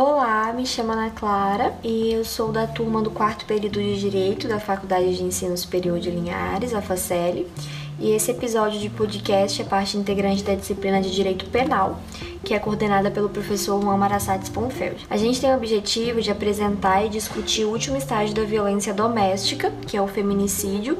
Olá, me chamo Ana Clara e eu sou da turma do quarto período de Direito da Faculdade de Ensino Superior de Linhares, a FACEL, e esse episódio de podcast é parte integrante da disciplina de Direito Penal, que é coordenada pelo professor Juan Marassates Ponfeld. A gente tem o objetivo de apresentar e discutir o último estágio da violência doméstica, que é o feminicídio,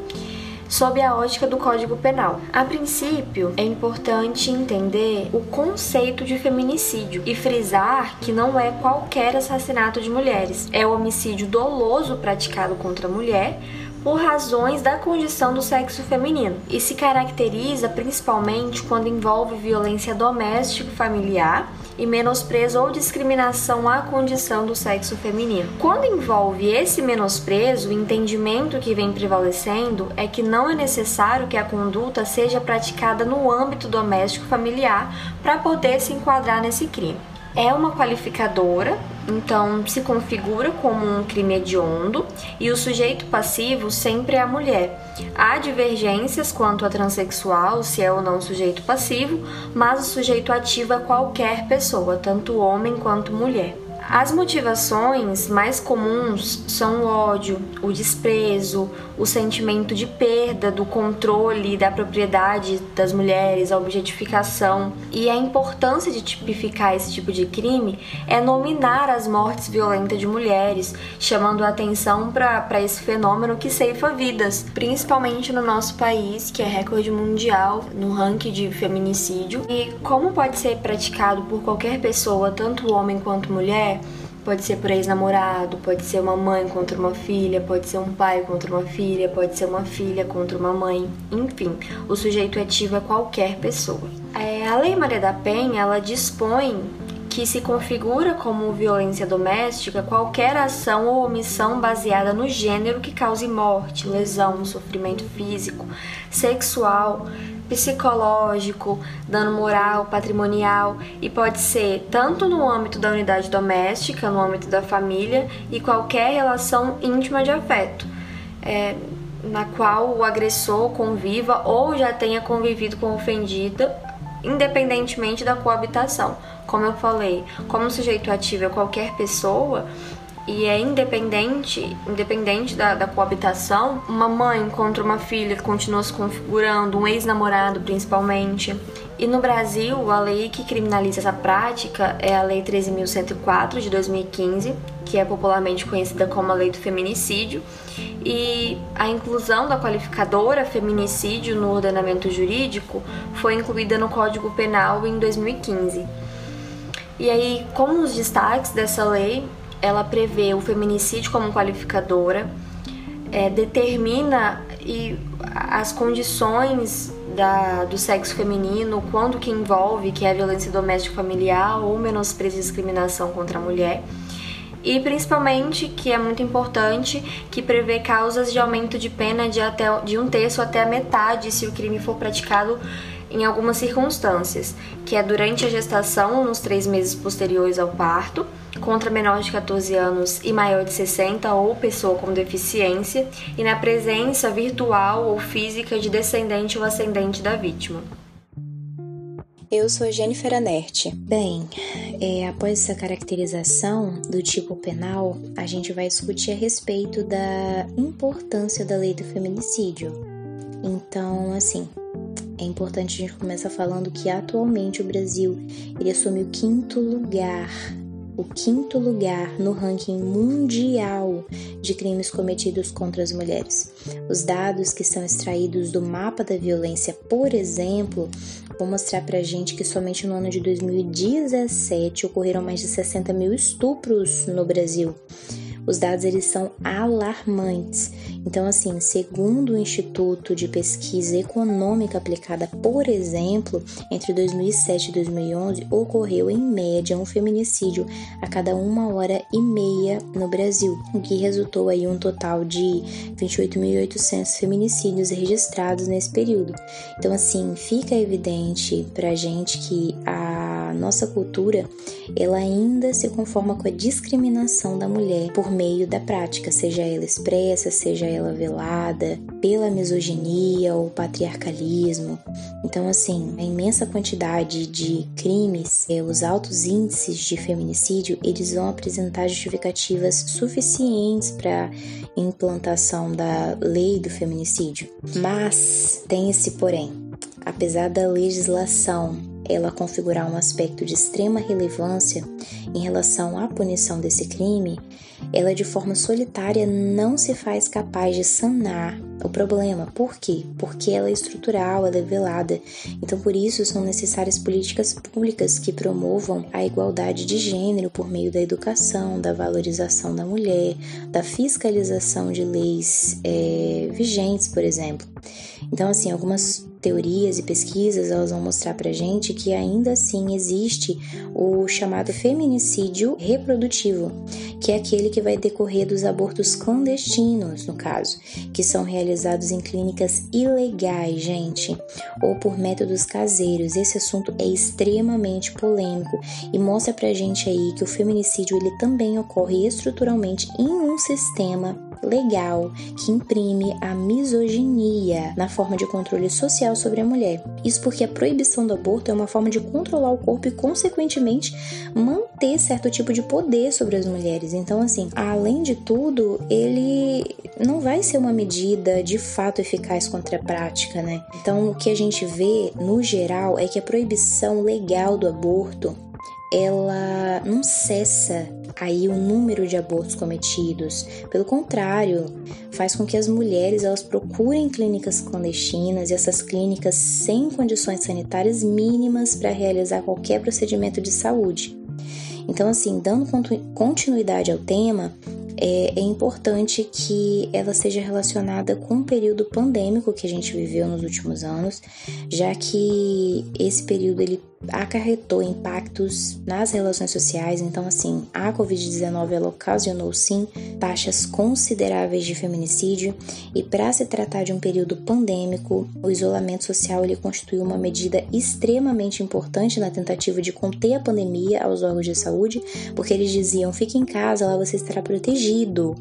sob a ótica do Código Penal. A princípio, é importante entender o conceito de feminicídio e frisar que não é qualquer assassinato de mulheres, é o homicídio doloso praticado contra a mulher por razões da condição do sexo feminino e se caracteriza principalmente quando envolve violência doméstica familiar e menosprezo ou discriminação à condição do sexo feminino. Quando envolve esse menosprezo, o entendimento que vem prevalecendo é que não é necessário que a conduta seja praticada no âmbito doméstico familiar para poder se enquadrar nesse crime é uma qualificadora, então se configura como um crime hediondo e o sujeito passivo sempre é a mulher. Há divergências quanto a transexual, se é ou não sujeito passivo, mas o sujeito ativo é qualquer pessoa, tanto homem quanto mulher. As motivações mais comuns são o ódio, o desprezo, o sentimento de perda do controle da propriedade das mulheres, a objetificação. E a importância de tipificar esse tipo de crime é nominar as mortes violentas de mulheres, chamando a atenção para esse fenômeno que ceifa vidas, principalmente no nosso país, que é recorde mundial no ranking de feminicídio. E como pode ser praticado por qualquer pessoa, tanto homem quanto mulher, Pode ser por ex-namorado, pode ser uma mãe contra uma filha, pode ser um pai contra uma filha, pode ser uma filha contra uma mãe, enfim, o sujeito ativo é qualquer pessoa. É, a Lei Maria da Penha ela dispõe que se configura como violência doméstica qualquer ação ou omissão baseada no gênero que cause morte, lesão, sofrimento físico, sexual, psicológico, dano moral, patrimonial e pode ser tanto no âmbito da unidade doméstica, no âmbito da família e qualquer relação íntima de afeto. É, na qual o agressor conviva ou já tenha convivido com a ofendida, independentemente da coabitação. Como eu falei, como sujeito ativo é qualquer pessoa, e é independente, independente da, da, coabitação, uma mãe contra uma filha continua se configurando, um ex-namorado principalmente. E no Brasil, a lei que criminaliza essa prática é a Lei 13.104 de 2015, que é popularmente conhecida como a Lei do Feminicídio, e a inclusão da qualificadora feminicídio no ordenamento jurídico foi incluída no Código Penal em 2015. E aí, como os destaques dessa lei, ela prevê o feminicídio como qualificadora, é, determina e as condições da, do sexo feminino, quando que envolve, que é violência doméstica familiar ou menosprezo e discriminação contra a mulher. E principalmente, que é muito importante, que prevê causas de aumento de pena de, até, de um terço até a metade se o crime for praticado em algumas circunstâncias, que é durante a gestação, nos três meses posteriores ao parto, contra menor de 14 anos e maior de 60 ou pessoa com deficiência, e na presença virtual ou física de descendente ou ascendente da vítima. Eu sou Jennifer Anert. Bem, é, após essa caracterização do tipo penal, a gente vai discutir a respeito da importância da lei do feminicídio. Então, assim, é importante a gente começar falando que atualmente o Brasil ele assume o quinto lugar o quinto lugar no ranking mundial de crimes cometidos contra as mulheres. Os dados que são extraídos do mapa da violência, por exemplo, vão mostrar pra gente que somente no ano de 2017 ocorreram mais de 60 mil estupros no Brasil os dados eles são alarmantes. Então, assim, segundo o Instituto de Pesquisa Econômica Aplicada, por exemplo, entre 2007 e 2011 ocorreu em média um feminicídio a cada uma hora e meia no Brasil, o que resultou aí um total de 28.800 feminicídios registrados nesse período. Então, assim, fica evidente pra gente que a nossa cultura ela ainda se conforma com a discriminação da mulher por meio da prática, seja ela expressa, seja ela velada pela misoginia ou patriarcalismo. Então, assim, a imensa quantidade de crimes, eh, os altos índices de feminicídio, eles vão apresentar justificativas suficientes para implantação da lei do feminicídio. Mas tem esse porém. Apesar da legislação ela configurar um aspecto de extrema relevância em relação à punição desse crime, ela de forma solitária não se faz capaz de sanar o problema. Por quê? Porque ela é estrutural, ela é velada. Então, por isso, são necessárias políticas públicas que promovam a igualdade de gênero por meio da educação, da valorização da mulher, da fiscalização de leis é, vigentes, por exemplo. Então, assim, algumas teorias e pesquisas elas vão mostrar pra gente que ainda assim existe o chamado feminicídio reprodutivo, que é aquele que vai decorrer dos abortos clandestinos, no caso, que são realizados em clínicas ilegais, gente, ou por métodos caseiros. Esse assunto é extremamente polêmico e mostra pra gente aí que o feminicídio ele também ocorre estruturalmente em um sistema legal que imprime a misoginia na forma de controle social sobre a mulher. Isso porque a proibição do aborto é uma forma de controlar o corpo e, consequentemente, manter certo tipo de poder sobre as mulheres. Então, assim, além de tudo, ele não vai ser uma medida de fato eficaz contra a prática, né? Então, o que a gente vê no geral é que a proibição legal do aborto ela não cessa aí o número de abortos cometidos. Pelo contrário, faz com que as mulheres elas procurem clínicas clandestinas e essas clínicas sem condições sanitárias mínimas para realizar qualquer procedimento de saúde. Então, assim, dando continuidade ao tema, é, é, importante que ela seja relacionada com o período pandêmico que a gente viveu nos últimos anos, já que esse período ele acarretou impactos nas relações sociais. Então, assim, a Covid-19 ela ocasionou sim taxas consideráveis de feminicídio e para se tratar de um período pandêmico, o isolamento social ele constituiu uma medida extremamente importante na tentativa de conter a pandemia aos órgãos de saúde, porque eles diziam: fique em casa, lá você estará protegido.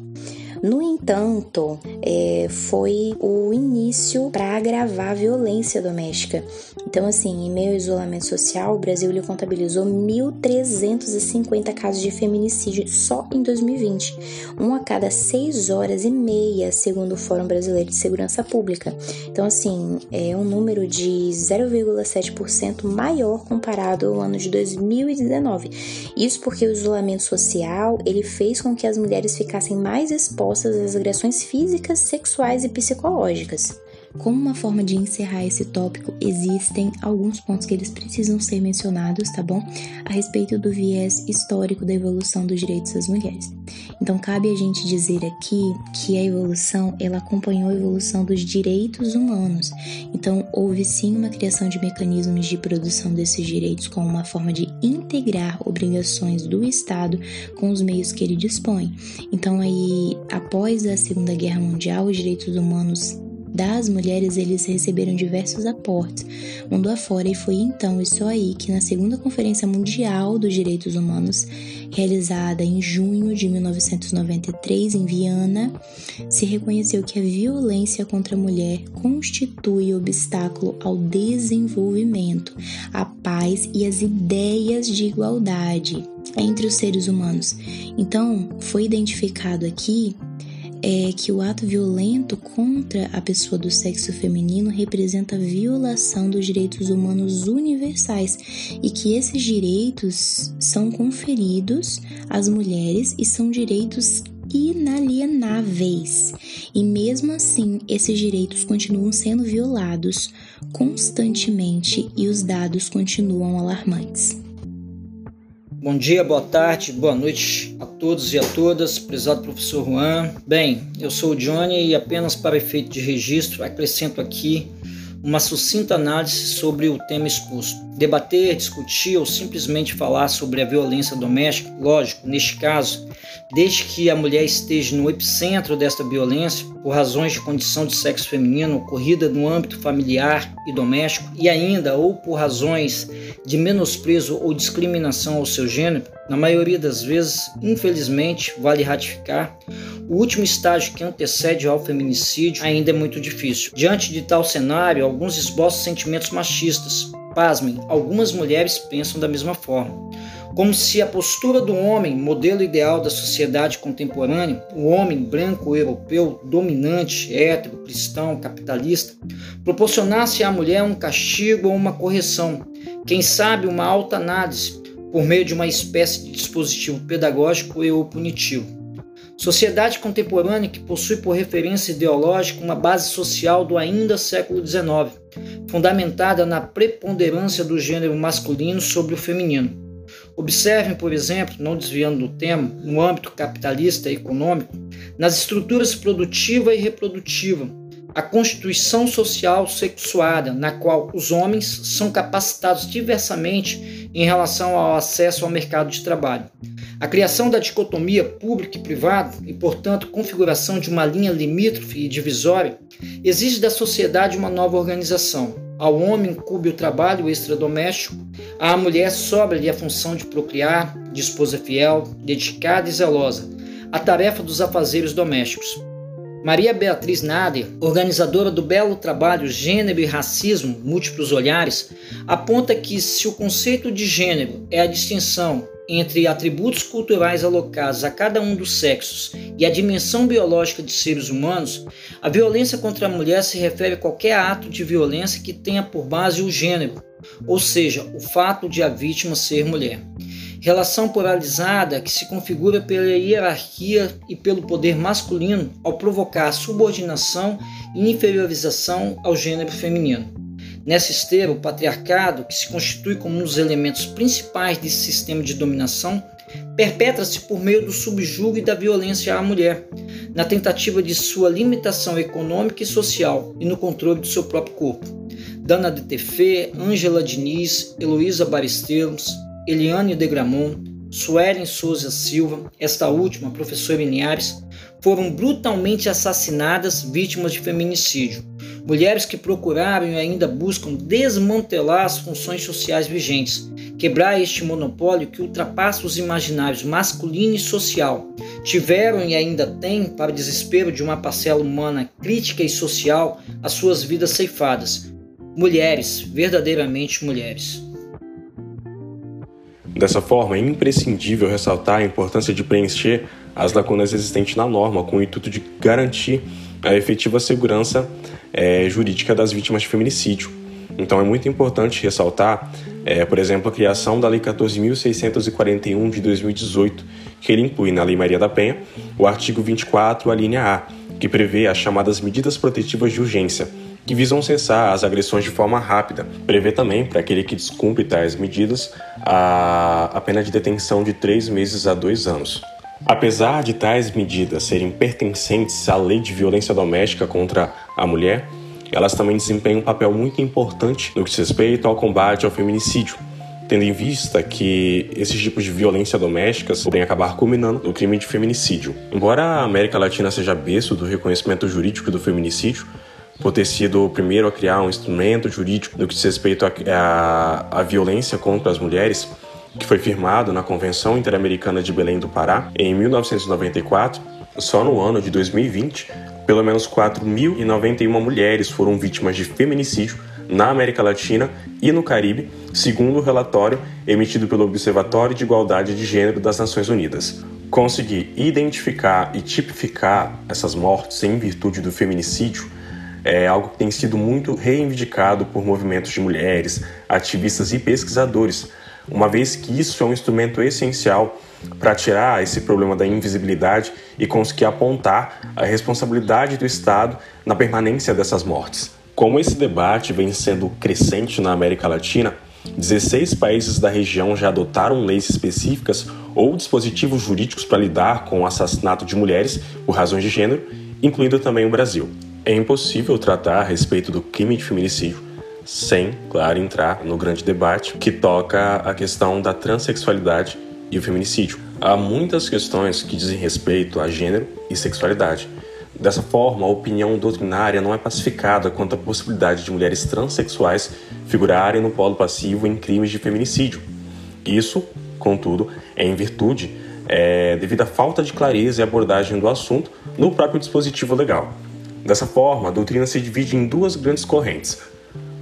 No entanto, é, foi o início para agravar a violência doméstica. Então, assim, em meio ao isolamento social, o Brasil ele contabilizou 1.350 casos de feminicídio só em 2020, um a cada seis horas e meia, segundo o Fórum Brasileiro de Segurança Pública. Então, assim, é um número de 0,7% maior comparado ao ano de 2019. Isso porque o isolamento social ele fez com que as mulheres ficassem mais expostas expostas às agressões físicas, sexuais e psicológicas. Como uma forma de encerrar esse tópico, existem alguns pontos que eles precisam ser mencionados, tá bom? A respeito do viés histórico da evolução dos direitos das mulheres. Então, cabe a gente dizer aqui que a evolução, ela acompanhou a evolução dos direitos humanos. Então, houve sim uma criação de mecanismos de produção desses direitos como uma forma de integrar obrigações do Estado com os meios que ele dispõe. Então, aí, após a Segunda Guerra Mundial, os direitos humanos das mulheres eles receberam diversos aportes mundo afora e foi então e só aí que na segunda Conferência Mundial dos Direitos Humanos, realizada em junho de 1993 em Viana, se reconheceu que a violência contra a mulher constitui obstáculo ao desenvolvimento, à paz e às ideias de igualdade entre os seres humanos. Então, foi identificado aqui é que o ato violento contra a pessoa do sexo feminino representa violação dos direitos humanos universais e que esses direitos são conferidos às mulheres e são direitos inalienáveis. E mesmo assim, esses direitos continuam sendo violados constantemente e os dados continuam alarmantes. Bom dia, boa tarde, boa noite a todos e a todas, prezado professor Juan. Bem, eu sou o Johnny e apenas para efeito de registro acrescento aqui uma sucinta análise sobre o tema exposto. Debater, discutir ou simplesmente falar sobre a violência doméstica, lógico, neste caso, desde que a mulher esteja no epicentro desta violência, por razões de condição de sexo feminino ocorrida no âmbito familiar e doméstico, e ainda ou por razões de menosprezo ou discriminação ao seu gênero, na maioria das vezes, infelizmente, vale ratificar, o último estágio que antecede ao feminicídio, ainda é muito difícil. Diante de tal cenário, alguns esboçam sentimentos machistas. Pasmem, algumas mulheres pensam da mesma forma como se a postura do homem, modelo ideal da sociedade contemporânea, o homem branco europeu, dominante, hétero, cristão, capitalista, proporcionasse à mulher um castigo ou uma correção, quem sabe uma alta análise, por meio de uma espécie de dispositivo pedagógico e ou punitivo. Sociedade contemporânea que possui por referência ideológica uma base social do ainda século XIX, fundamentada na preponderância do gênero masculino sobre o feminino Observem, por exemplo, não desviando do tema, no âmbito capitalista e econômico, nas estruturas produtiva e reprodutiva, a constituição social sexuada, na qual os homens são capacitados diversamente em relação ao acesso ao mercado de trabalho. A criação da dicotomia público e privado, e portanto configuração de uma linha limítrofe e divisória, exige da sociedade uma nova organização, ao homem incube o trabalho extradoméstico, à mulher sobra-lhe a função de procriar, de esposa fiel, dedicada e zelosa, a tarefa dos afazeres domésticos. Maria Beatriz Nader, organizadora do belo trabalho Gênero e Racismo, Múltiplos Olhares, aponta que se o conceito de gênero é a distinção entre atributos culturais alocados a cada um dos sexos e a dimensão biológica de seres humanos, a violência contra a mulher se refere a qualquer ato de violência que tenha por base o gênero, ou seja, o fato de a vítima ser mulher. Relação polarizada que se configura pela hierarquia e pelo poder masculino ao provocar subordinação e inferiorização ao gênero feminino. Nessa esteira, o patriarcado, que se constitui como um dos elementos principais desse sistema de dominação, perpetra-se por meio do subjugo e da violência à mulher, na tentativa de sua limitação econômica e social e no controle do seu próprio corpo. Dana de Tefé, Ângela Diniz, Heloísa Baristelos, Eliane de Gramont, Suelen Souza Silva, esta última, professora Linhares, foram brutalmente assassinadas vítimas de feminicídio. Mulheres que procuraram e ainda buscam desmantelar as funções sociais vigentes, quebrar este monopólio que ultrapassa os imaginários masculino e social. Tiveram e ainda têm, para desespero de uma parcela humana crítica e social, as suas vidas ceifadas. Mulheres, verdadeiramente mulheres. Dessa forma, é imprescindível ressaltar a importância de preencher as lacunas existentes na norma, com o intuito de garantir a efetiva segurança é, jurídica das vítimas de feminicídio. Então é muito importante ressaltar, é, por exemplo, a criação da Lei 14.641 de 2018, que ele inclui na Lei Maria da Penha o artigo 24, a linha A, que prevê as chamadas medidas protetivas de urgência, que visam cessar as agressões de forma rápida. Prevê também, para aquele que descumpre tais medidas, a, a pena de detenção de três meses a dois anos. Apesar de tais medidas serem pertencentes à lei de violência doméstica contra a mulher, elas também desempenham um papel muito importante no que diz respeito ao combate ao feminicídio, tendo em vista que esses tipos de violência doméstica podem acabar culminando no crime de feminicídio. Embora a América Latina seja berço do reconhecimento jurídico do feminicídio, por ter sido o primeiro a criar um instrumento jurídico no que diz respeito à violência contra as mulheres, que foi firmado na Convenção Interamericana de Belém do Pará em 1994, só no ano de 2020, pelo menos 4.091 mulheres foram vítimas de feminicídio na América Latina e no Caribe, segundo o relatório emitido pelo Observatório de Igualdade de Gênero das Nações Unidas. Conseguir identificar e tipificar essas mortes em virtude do feminicídio é algo que tem sido muito reivindicado por movimentos de mulheres, ativistas e pesquisadores, uma vez que isso é um instrumento essencial para tirar esse problema da invisibilidade e conseguir apontar a responsabilidade do Estado na permanência dessas mortes. Como esse debate vem sendo crescente na América Latina, 16 países da região já adotaram leis específicas ou dispositivos jurídicos para lidar com o assassinato de mulheres por razões de gênero, incluindo também o Brasil. É impossível tratar a respeito do crime de feminicídio sem, claro, entrar no grande debate que toca a questão da transexualidade e o feminicídio. Há muitas questões que dizem respeito a gênero e sexualidade. Dessa forma, a opinião doutrinária não é pacificada quanto à possibilidade de mulheres transexuais figurarem no polo passivo em crimes de feminicídio. Isso, contudo, é em virtude é, devido à falta de clareza e abordagem do assunto no próprio dispositivo legal. Dessa forma, a doutrina se divide em duas grandes correntes.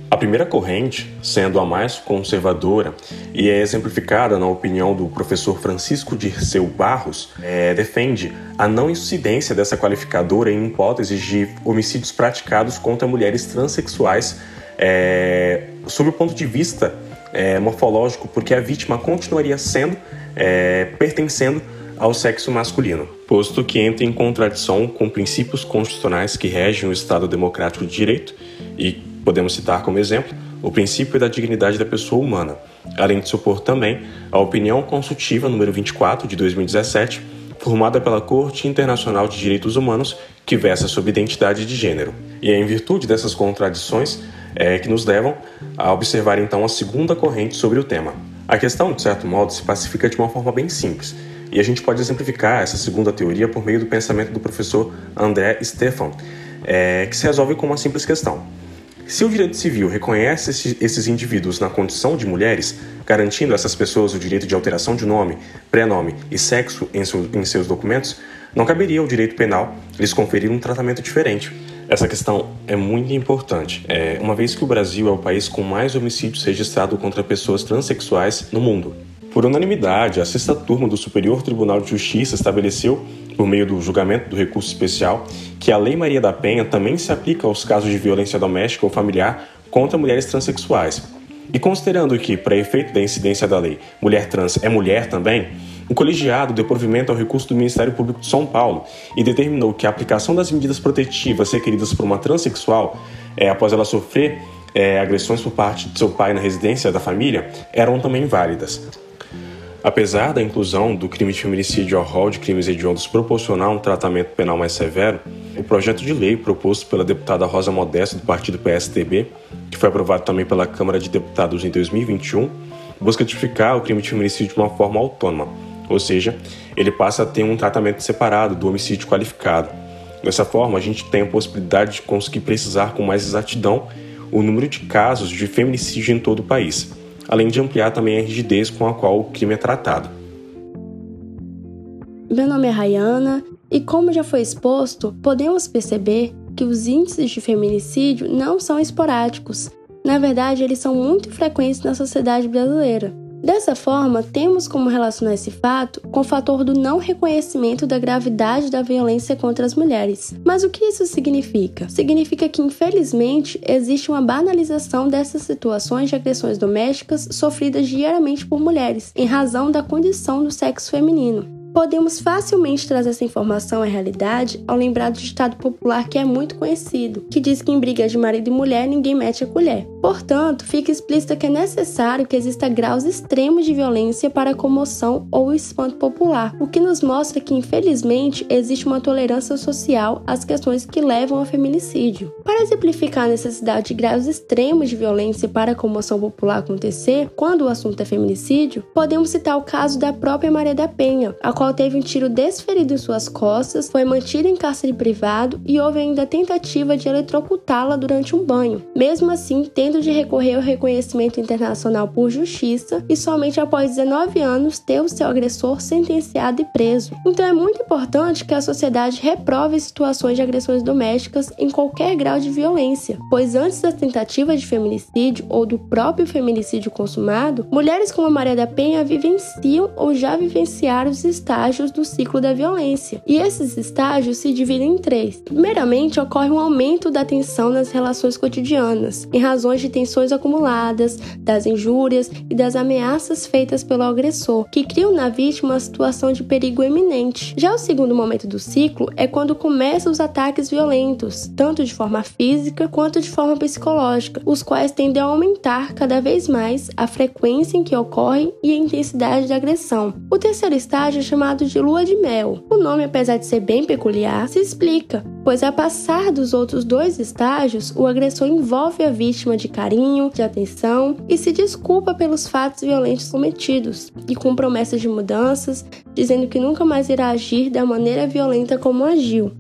A primeira corrente, sendo a mais conservadora e é exemplificada na opinião do professor Francisco Dirceu Barros, é, defende a não incidência dessa qualificadora em hipóteses de homicídios praticados contra mulheres transexuais é, sob o ponto de vista é, morfológico, porque a vítima continuaria sendo, é, pertencendo ao sexo masculino, posto que entra em contradição com princípios constitucionais que regem o Estado democrático de direito e podemos citar como exemplo o princípio da dignidade da pessoa humana, além de supor também a opinião consultiva número 24 de 2017, formada pela Corte Internacional de Direitos Humanos, que versa sobre identidade de gênero. E é em virtude dessas contradições é, que nos levam a observar então a segunda corrente sobre o tema. A questão, de certo modo, se pacifica de uma forma bem simples, e a gente pode exemplificar essa segunda teoria por meio do pensamento do professor André Stefan, é, que se resolve com uma simples questão. Se o direito civil reconhece esses indivíduos na condição de mulheres, garantindo a essas pessoas o direito de alteração de nome, prenome e sexo em, seus documentos, não caberia ao direito penal lhes conferir um tratamento diferente, essa questão é muito importante, é, uma vez que o Brasil é o país com mais homicídios registrados contra pessoas transexuais no mundo. Por unanimidade, a sexta turma do Superior Tribunal de Justiça estabeleceu, por meio do julgamento do recurso especial, que a Lei Maria da Penha também se aplica aos casos de violência doméstica ou familiar contra mulheres transexuais. E considerando que, para efeito da incidência da lei, mulher trans é mulher também, o colegiado deu provimento ao recurso do Ministério Público de São Paulo e determinou que a aplicação das medidas protetivas requeridas por uma transexual, é, após ela sofrer é, agressões por parte de seu pai na residência da família, eram também válidas. Apesar da inclusão do crime de feminicídio ao rol de crimes hediondos proporcionar um tratamento penal mais severo, o projeto de lei proposto pela deputada Rosa Modesta do partido PSDB, que foi aprovado também pela Câmara de Deputados em 2021, busca tipificar o crime de feminicídio de uma forma autônoma, ou seja, ele passa a ter um tratamento separado do homicídio qualificado. Dessa forma, a gente tem a possibilidade de conseguir precisar com mais exatidão o número de casos de feminicídio em todo o país, além de ampliar também a rigidez com a qual o crime é tratado. Meu nome é Rayana e, como já foi exposto, podemos perceber que os índices de feminicídio não são esporádicos. Na verdade, eles são muito frequentes na sociedade brasileira. Dessa forma, temos como relacionar esse fato com o fator do não reconhecimento da gravidade da violência contra as mulheres. Mas o que isso significa? Significa que, infelizmente, existe uma banalização dessas situações de agressões domésticas sofridas diariamente por mulheres, em razão da condição do sexo feminino. Podemos facilmente trazer essa informação à realidade ao lembrar do ditado popular que é muito conhecido, que diz que em brigas de marido e mulher ninguém mete a colher. Portanto, fica explícito que é necessário que exista graus extremos de violência para a comoção ou espanto popular, o que nos mostra que, infelizmente, existe uma tolerância social às questões que levam ao feminicídio. Para exemplificar a necessidade de graus extremos de violência para a comoção popular acontecer quando o assunto é feminicídio, podemos citar o caso da própria Maria da Penha, a qual qual teve um tiro desferido em suas costas, foi mantida em cárcere privado e houve ainda a tentativa de eletrocutá-la durante um banho, mesmo assim tendo de recorrer ao reconhecimento internacional por justiça e somente após 19 anos ter o seu agressor sentenciado e preso. Então é muito importante que a sociedade reprove situações de agressões domésticas em qualquer grau de violência, pois antes das tentativas de feminicídio ou do próprio feminicídio consumado, mulheres como a Maria da Penha vivenciam ou já vivenciaram os estágios do ciclo da violência. E esses estágios se dividem em três. Primeiramente, ocorre um aumento da tensão nas relações cotidianas, em razões de tensões acumuladas, das injúrias e das ameaças feitas pelo agressor, que criam na vítima uma situação de perigo eminente. Já o segundo momento do ciclo é quando começam os ataques violentos, tanto de forma física quanto de forma psicológica, os quais tendem a aumentar cada vez mais a frequência em que ocorrem e a intensidade da agressão. O terceiro estágio é chamado chamado de lua de mel. O nome, apesar de ser bem peculiar, se explica, pois a passar dos outros dois estágios, o agressor envolve a vítima de carinho, de atenção e se desculpa pelos fatos violentos cometidos, e com promessas de mudanças, dizendo que nunca mais irá agir da maneira violenta como agiu.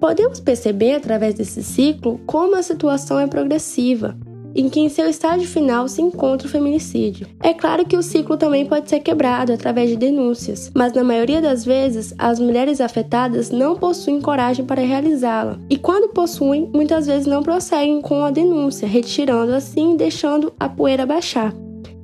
Podemos perceber através desse ciclo como a situação é progressiva. Em que em seu estágio final se encontra o feminicídio. É claro que o ciclo também pode ser quebrado através de denúncias, mas na maioria das vezes as mulheres afetadas não possuem coragem para realizá-la. E quando possuem, muitas vezes não prosseguem com a denúncia, retirando assim e deixando a poeira baixar.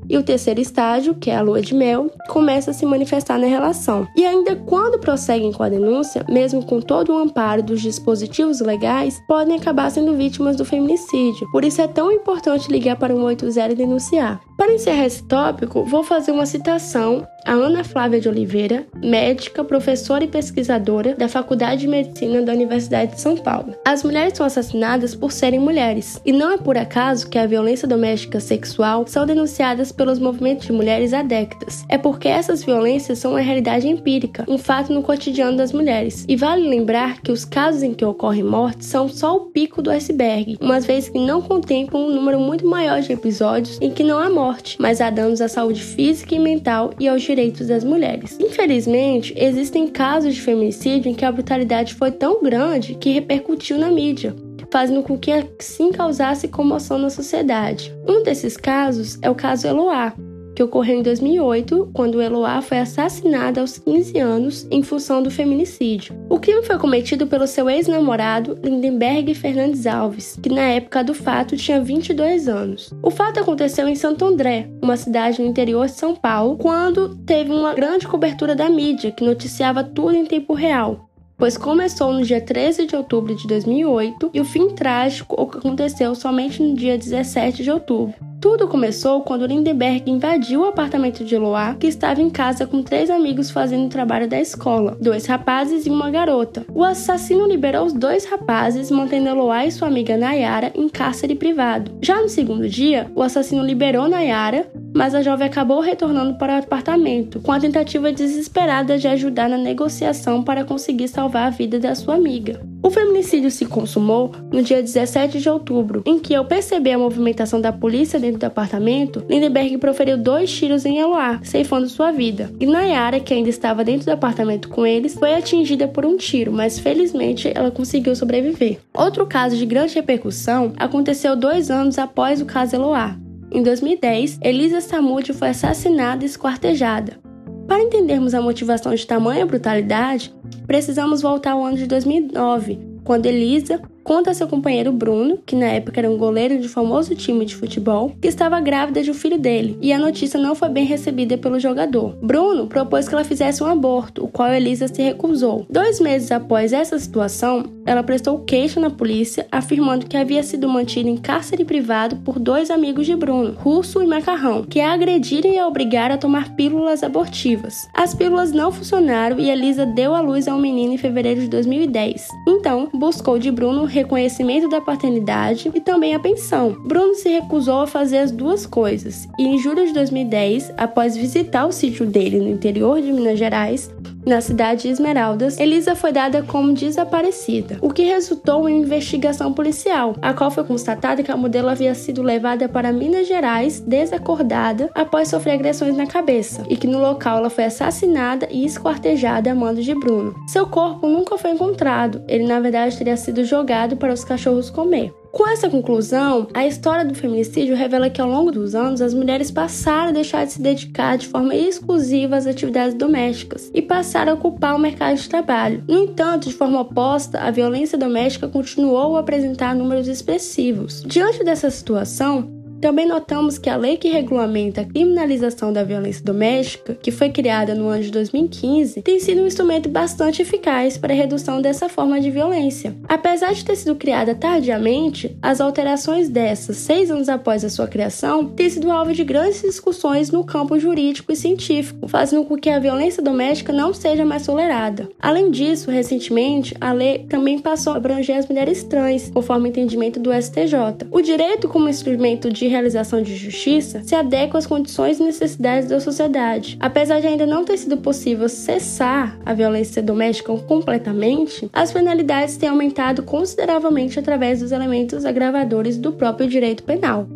E o terceiro estágio, que é a lua de mel, começa a se manifestar na relação. E ainda quando prosseguem com a denúncia, mesmo com todo o amparo dos dispositivos legais, podem acabar sendo vítimas do feminicídio. Por isso é tão importante ligar para o 180 e denunciar. Para encerrar esse tópico, vou fazer uma citação a Ana Flávia de Oliveira, médica, professora e pesquisadora da Faculdade de Medicina da Universidade de São Paulo. As mulheres são assassinadas por serem mulheres, e não é por acaso que a violência doméstica sexual são denunciadas pelos movimentos de mulheres há décadas. É porque essas violências são uma realidade empírica, um fato no cotidiano das mulheres. E vale lembrar que os casos em que ocorrem mortes são só o pico do iceberg, uma vez que não contemplam um número muito maior de episódios em que não há morte mas há danos à saúde física e mental e aos direitos das mulheres. Infelizmente, existem casos de feminicídio em que a brutalidade foi tão grande que repercutiu na mídia, fazendo com que assim causasse comoção na sociedade. Um desses casos é o caso Eloá, que ocorreu em 2008, quando Eloá foi assassinada aos 15 anos em função do feminicídio. O crime foi cometido pelo seu ex-namorado Lindenberg Fernandes Alves, que na época do fato tinha 22 anos. O fato aconteceu em Santo André, uma cidade no interior de São Paulo, quando teve uma grande cobertura da mídia que noticiava tudo em tempo real pois começou no dia 13 de outubro de 2008 e o fim trágico aconteceu somente no dia 17 de outubro. Tudo começou quando Lindenberg invadiu o apartamento de Eloá, que estava em casa com três amigos fazendo o trabalho da escola, dois rapazes e uma garota. O assassino liberou os dois rapazes, mantendo Eloá e sua amiga Nayara em cárcere privado. Já no segundo dia, o assassino liberou Nayara, mas a jovem acabou retornando para o apartamento, com a tentativa desesperada de ajudar na negociação para conseguir salvar a vida da sua amiga. O feminicídio se consumou no dia 17 de outubro, em que, ao perceber a movimentação da polícia dentro do apartamento, Lindenberg proferiu dois tiros em Eloá, ceifando sua vida. E Nayara, que ainda estava dentro do apartamento com eles, foi atingida por um tiro, mas felizmente ela conseguiu sobreviver. Outro caso de grande repercussão aconteceu dois anos após o caso Eloá. Em 2010, Elisa Samud foi assassinada e esquartejada. Para entendermos a motivação de tamanha brutalidade, precisamos voltar ao ano de 2009, quando Elisa conta a seu companheiro Bruno, que na época era um goleiro de famoso time de futebol, que estava grávida de um filho dele, e a notícia não foi bem recebida pelo jogador. Bruno propôs que ela fizesse um aborto, o qual Elisa se recusou. Dois meses após essa situação, ela prestou queixa na polícia, afirmando que havia sido mantida em cárcere privado por dois amigos de Bruno, Russo e Macarrão, que a agrediram e a obrigaram a tomar pílulas abortivas. As pílulas não funcionaram e Elisa deu à luz a um menino em fevereiro de 2010. Então, buscou de Bruno reconhecimento da paternidade e também a pensão. Bruno se recusou a fazer as duas coisas e, em julho de 2010, após visitar o sítio dele no interior de Minas Gerais, na cidade de Esmeraldas, Elisa foi dada como desaparecida, o que resultou em investigação policial, a qual foi constatada que a modelo havia sido levada para Minas Gerais desacordada após sofrer agressões na cabeça e que no local ela foi assassinada e esquartejada a mando de Bruno. Seu corpo nunca foi encontrado, ele na verdade teria sido jogado para os cachorros comer. Com essa conclusão, a história do feminicídio revela que ao longo dos anos as mulheres passaram a deixar de se dedicar de forma exclusiva às atividades domésticas e passaram a ocupar o mercado de trabalho. No entanto, de forma oposta, a violência doméstica continuou a apresentar números expressivos. Diante dessa situação, também notamos que a lei que regulamenta a criminalização da violência doméstica, que foi criada no ano de 2015, tem sido um instrumento bastante eficaz para a redução dessa forma de violência. Apesar de ter sido criada tardiamente, as alterações dessas, seis anos após a sua criação, têm sido alvo de grandes discussões no campo jurídico e científico, fazendo com que a violência doméstica não seja mais tolerada. Além disso, recentemente, a lei também passou a abranger as mulheres trans, conforme o entendimento do STJ. O direito como instrumento de realização de justiça se adequa às condições e necessidades da sociedade. Apesar de ainda não ter sido possível cessar a violência doméstica completamente, as penalidades têm aumentado consideravelmente através dos elementos agravadores do próprio direito penal.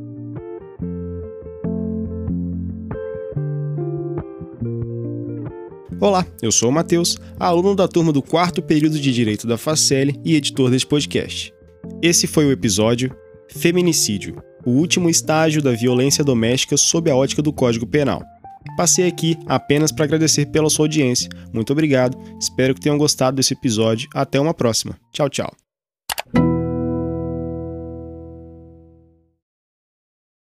Olá, eu sou o Matheus, aluno da turma do quarto período de Direito da Facele e editor desse podcast. Esse foi o episódio Feminicídio o último estágio da violência doméstica sob a ótica do Código Penal. Passei aqui apenas para agradecer pela sua audiência. Muito obrigado, espero que tenham gostado desse episódio. Até uma próxima. Tchau, tchau.